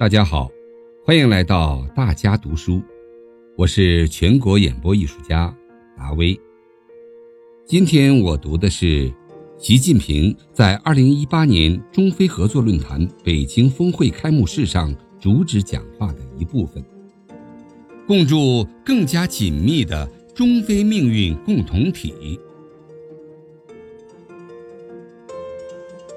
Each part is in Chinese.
大家好，欢迎来到大家读书，我是全国演播艺术家达威。今天我读的是习近平在二零一八年中非合作论坛北京峰会开幕式上主旨讲话的一部分，共筑更加紧密的中非命运共同体。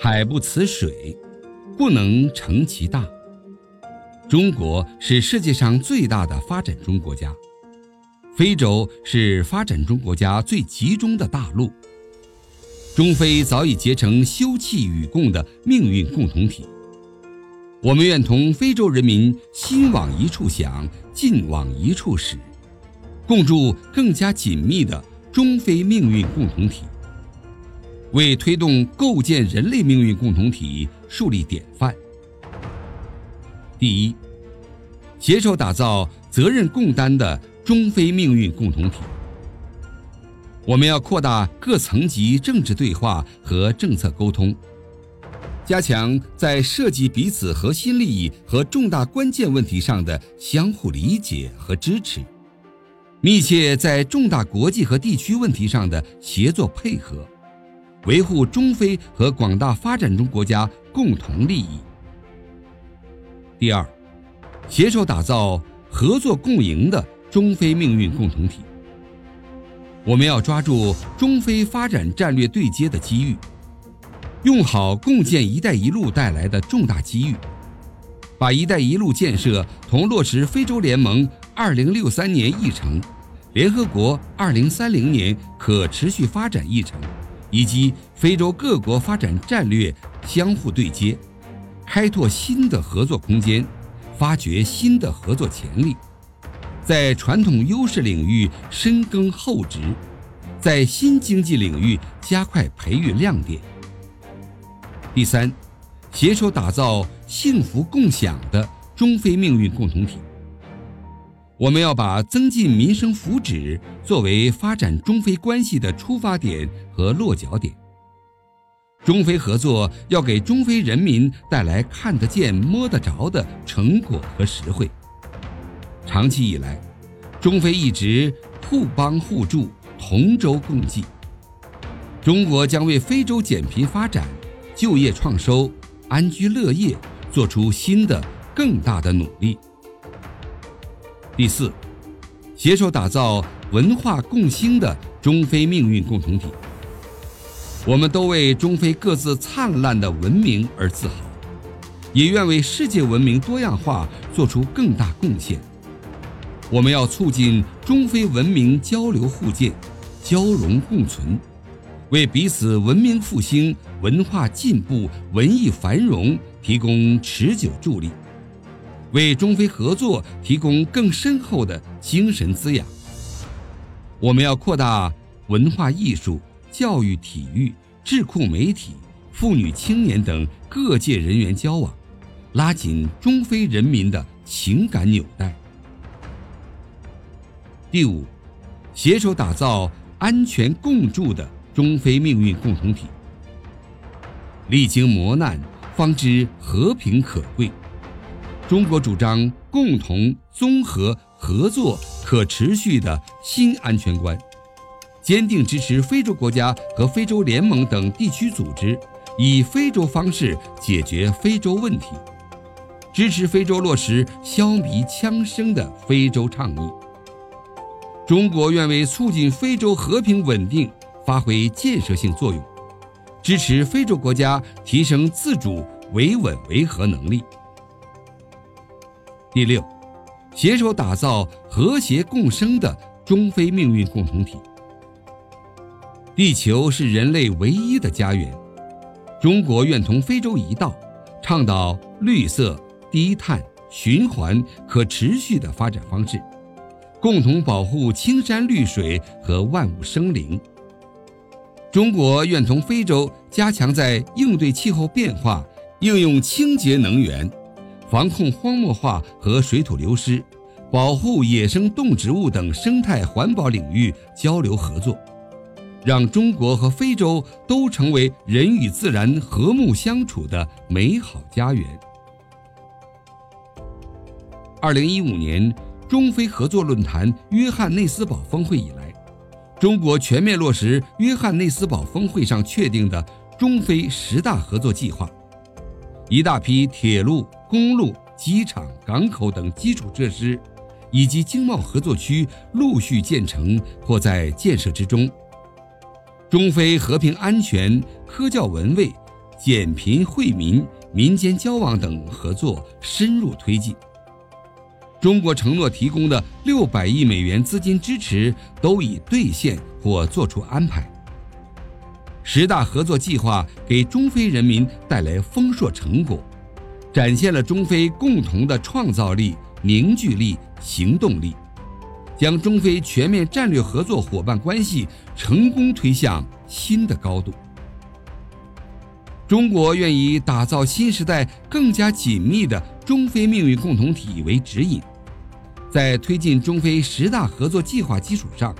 海不辞水，不能成其大。中国是世界上最大的发展中国家，非洲是发展中国家最集中的大陆。中非早已结成休戚与共的命运共同体。我们愿同非洲人民心往一处想，劲往一处使，共筑更加紧密的中非命运共同体，为推动构建人类命运共同体树立典范。第一，携手打造责任共担的中非命运共同体。我们要扩大各层级政治对话和政策沟通，加强在涉及彼此核心利益和重大关键问题上的相互理解和支持，密切在重大国际和地区问题上的协作配合，维护中非和广大发展中国家共同利益。第二，携手打造合作共赢的中非命运共同体。我们要抓住中非发展战略对接的机遇，用好共建“一带一路”带来的重大机遇，把“一带一路”建设同落实非洲联盟2063年议程、联合国2030年可持续发展议程以及非洲各国发展战略相互对接。开拓新的合作空间，发掘新的合作潜力，在传统优势领域深耕厚植，在新经济领域加快培育亮点。第三，携手打造幸福共享的中非命运共同体。我们要把增进民生福祉作为发展中非关系的出发点和落脚点。中非合作要给中非人民带来看得见、摸得着的成果和实惠。长期以来，中非一直互帮互助、同舟共济。中国将为非洲减贫发展、就业创收、安居乐业做出新的、更大的努力。第四，携手打造文化共兴的中非命运共同体。我们都为中非各自灿烂的文明而自豪，也愿为世界文明多样化做出更大贡献。我们要促进中非文明交流互鉴、交融共存，为彼此文明复兴、文化进步、文艺繁荣提供持久助力，为中非合作提供更深厚的精神滋养。我们要扩大文化艺术。教育、体育、智库、媒体、妇女、青年等各界人员交往，拉紧中非人民的情感纽带。第五，携手打造安全共筑的中非命运共同体。历经磨难，方知和平可贵。中国主张共同、综合、合作、可持续的新安全观。坚定支持非洲国家和非洲联盟等地区组织以非洲方式解决非洲问题，支持非洲落实消弭枪声的非洲倡议。中国愿为促进非洲和平稳定发挥建设性作用，支持非洲国家提升自主维稳维和能力。第六，携手打造和谐共生的中非命运共同体。地球是人类唯一的家园，中国愿同非洲一道，倡导绿色、低碳、循环、可持续的发展方式，共同保护青山绿水和万物生灵。中国愿同非洲加强在应对气候变化、应用清洁能源、防控荒漠化和水土流失、保护野生动植物等生态环保领域交流合作。让中国和非洲都成为人与自然和睦相处的美好家园。二零一五年中非合作论坛约翰内斯堡峰会以来，中国全面落实约翰内斯堡峰会上确定的中非十大合作计划，一大批铁路、公路、机场、港口等基础设施，以及经贸合作区陆续建成或在建设之中。中非和平安全、科教文卫、减贫惠民、民间交往等合作深入推进。中国承诺提供的六百亿美元资金支持都已兑现或作出安排。十大合作计划给中非人民带来丰硕成果，展现了中非共同的创造力、凝聚力、行动力。将中非全面战略合作伙伴关系成功推向新的高度。中国愿以打造新时代更加紧密的中非命运共同体为指引，在推进中非十大合作计划基础上，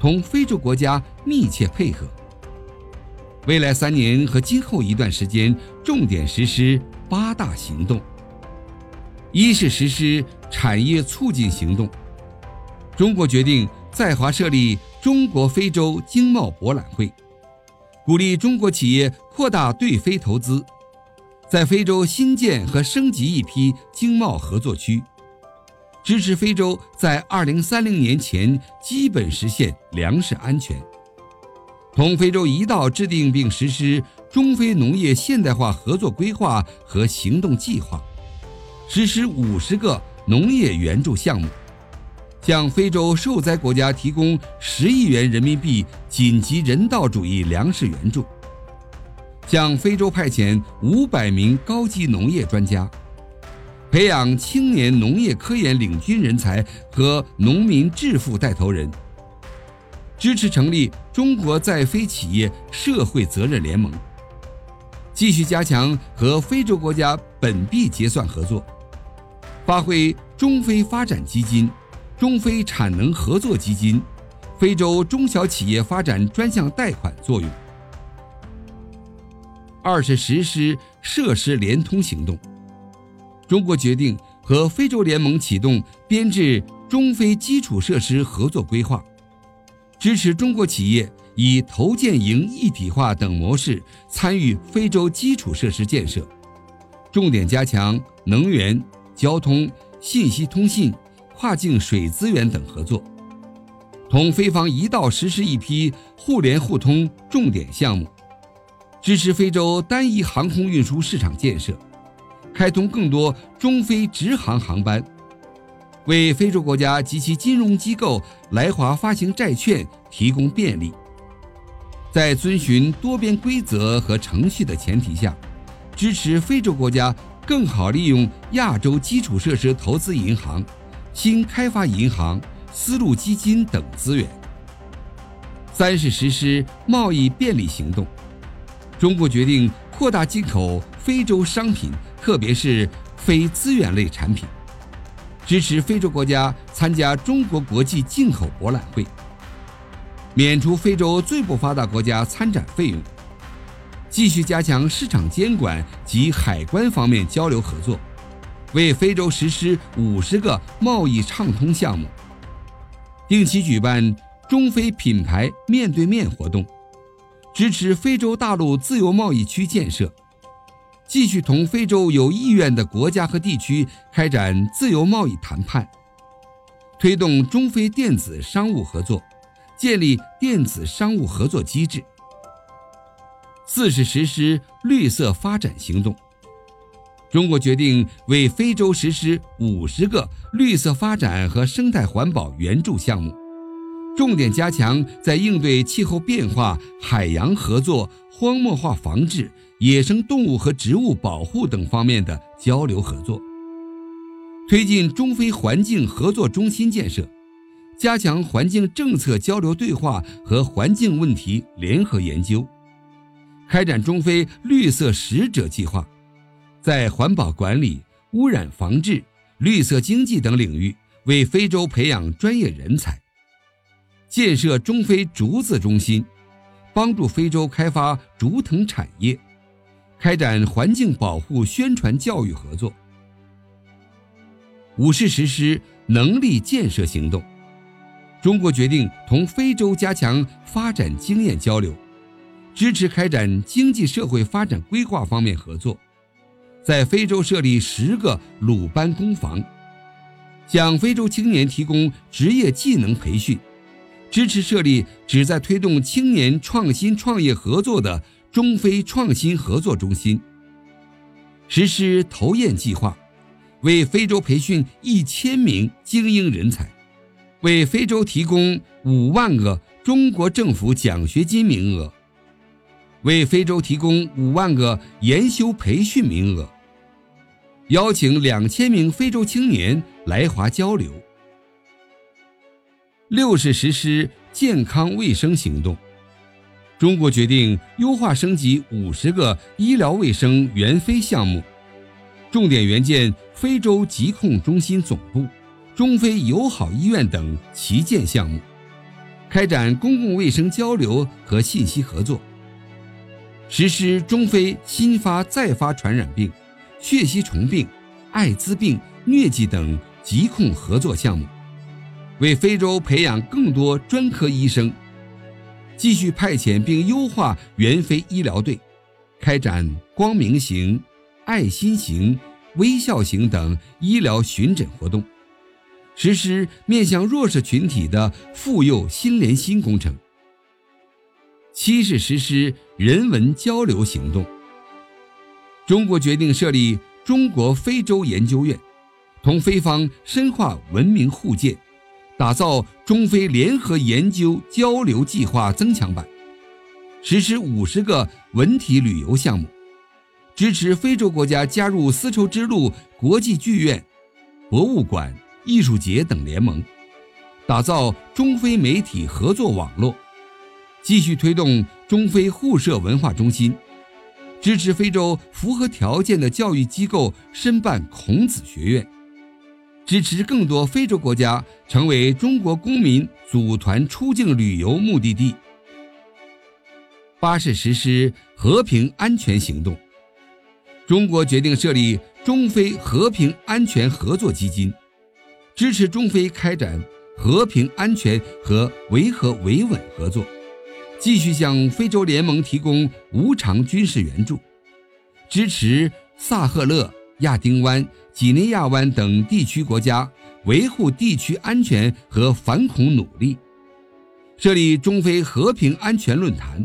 同非洲国家密切配合。未来三年和今后一段时间，重点实施八大行动：一是实施产业促进行动。中国决定在华设立中国非洲经贸博览会，鼓励中国企业扩大对非投资，在非洲新建和升级一批经贸合作区，支持非洲在二零三零年前基本实现粮食安全。同非洲一道制定并实施中非农业现代化合作规划和行动计划，实施五十个农业援助项目。向非洲受灾国家提供十亿元人民币紧急人道主义粮食援助，向非洲派遣五百名高级农业专家，培养青年农业科研领军人才和农民致富带头人，支持成立中国在非企业社会责任联盟，继续加强和非洲国家本币结算合作，发挥中非发展基金。中非产能合作基金、非洲中小企业发展专项贷款作用。二是实施设施联通行动。中国决定和非洲联盟启动编制中非基础设施合作规划，支持中国企业以投建营一体化等模式参与非洲基础设施建设，重点加强能源、交通、信息通信。跨境水资源等合作，同非方一道实施一批互联互通重点项目，支持非洲单一航空运输市场建设，开通更多中非直航航班，为非洲国家及其金融机构来华发行债券提供便利。在遵循多边规则和程序的前提下，支持非洲国家更好利用亚洲基础设施投资银行。新开发银行、丝路基金等资源。三是实施贸易便利行动。中国决定扩大进口非洲商品，特别是非资源类产品，支持非洲国家参加中国国际进口博览会，免除非洲最不发达国家参展费用，继续加强市场监管及海关方面交流合作。为非洲实施五十个贸易畅通项目，定期举办中非品牌面对面活动，支持非洲大陆自由贸易区建设，继续同非洲有意愿的国家和地区开展自由贸易谈判，推动中非电子商务合作，建立电子商务合作机制。四是实施绿色发展行动。中国决定为非洲实施五十个绿色发展和生态环保援助项目，重点加强在应对气候变化、海洋合作、荒漠化防治、野生动物和植物保护等方面的交流合作，推进中非环境合作中心建设，加强环境政策交流对话和环境问题联合研究，开展中非绿色使者计划。在环保管理、污染防治、绿色经济等领域为非洲培养专业人才，建设中非竹子中心，帮助非洲开发竹藤产业，开展环境保护宣传教育合作。五是实施能力建设行动。中国决定同非洲加强发展经验交流，支持开展经济社会发展规划方面合作，在非洲设立十个鲁班工坊，向非洲青年提供职业技能培训，支持设立旨在推动青年创新创业合作的中非创新合作中心，实施投堰计划，为非洲培训一千名精英人才。为非洲提供五万个中国政府奖学金名额，为非洲提供五万个研修培训名额，邀请两千名非洲青年来华交流。六是实施健康卫生行动，中国决定优化升级五十个医疗卫生援非项目，重点援建非洲疾控中心总部。中非友好医院等旗舰项目，开展公共卫生交流和信息合作，实施中非新发再发传染病、血吸虫病、艾滋病、疟疾等疾控合作项目，为非洲培养更多专科医生。继续派遣并优化援非医疗队，开展光明型、爱心型、微笑型等医疗巡诊活动。实施面向弱势群体的妇幼心连心工程。七是实施人文交流行动。中国决定设立中国非洲研究院，同非方深化文明互鉴，打造中非联合研究交流计划增强版，实施五十个文体旅游项目，支持非洲国家加入丝绸之路国际剧院、博物馆。艺术节等联盟，打造中非媒体合作网络，继续推动中非互设文化中心，支持非洲符合条件的教育机构申办孔子学院，支持更多非洲国家成为中国公民组团出境旅游目的地。八是实施和平安全行动，中国决定设立中非和平安全合作基金。支持中非开展和平、安全和维和维稳合作，继续向非洲联盟提供无偿军事援助，支持萨赫勒、亚丁湾、几内亚湾等地区国家维护地区安全和反恐努力，设立中非和平安全论坛，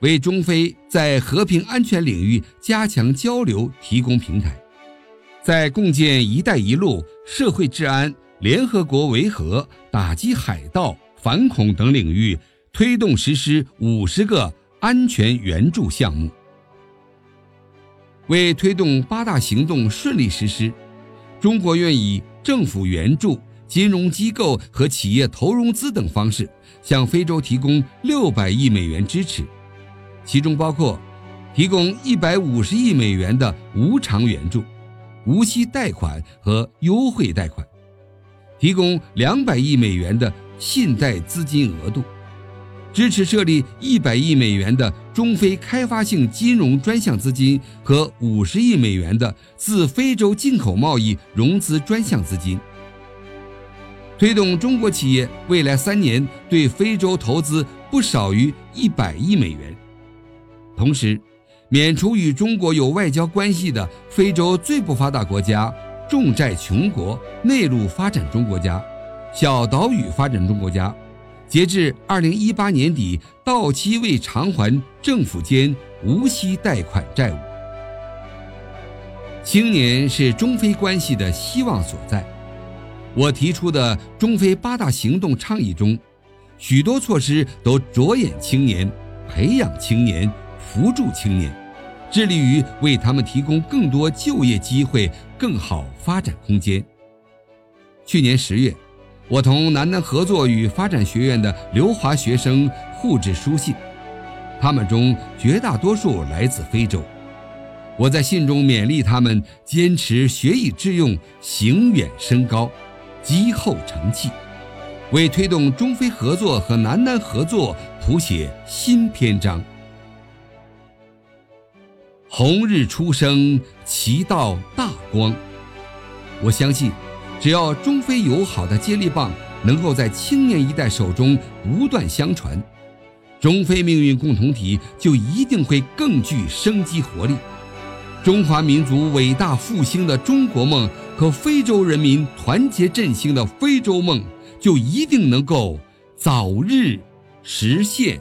为中非在和平安全领域加强交流提供平台。在共建“一带一路”、社会治安、联合国维和、打击海盗、反恐等领域，推动实施五十个安全援助项目。为推动八大行动顺利实施，中国愿以政府援助、金融机构和企业投融资等方式，向非洲提供六百亿美元支持，其中包括提供一百五十亿美元的无偿援助。无息贷款和优惠贷款，提供两百亿美元的信贷资金额度，支持设立一百亿美元的中非开发性金融专项资金和五十亿美元的自非洲进口贸易融资专项资金，推动中国企业未来三年对非洲投资不少于一百亿美元，同时。免除与中国有外交关系的非洲最不发达国家、重债穷国、内陆发展中国家、小岛屿发展中国家，截至二零一八年底到期未偿还政府间无息贷款债务。青年是中非关系的希望所在。我提出的中非八大行动倡议中，许多措施都着眼青年，培养青年。扶助青年，致力于为他们提供更多就业机会、更好发展空间。去年十月，我同南南合作与发展学院的留华学生互致书信，他们中绝大多数来自非洲。我在信中勉励他们坚持学以致用、行远升高、积厚成器，为推动中非合作和南南合作谱写新篇章。红日初升，其道大光。我相信，只要中非友好的接力棒能够在青年一代手中不断相传，中非命运共同体就一定会更具生机活力。中华民族伟大复兴的中国梦和非洲人民团结振兴的非洲梦，就一定能够早日实现。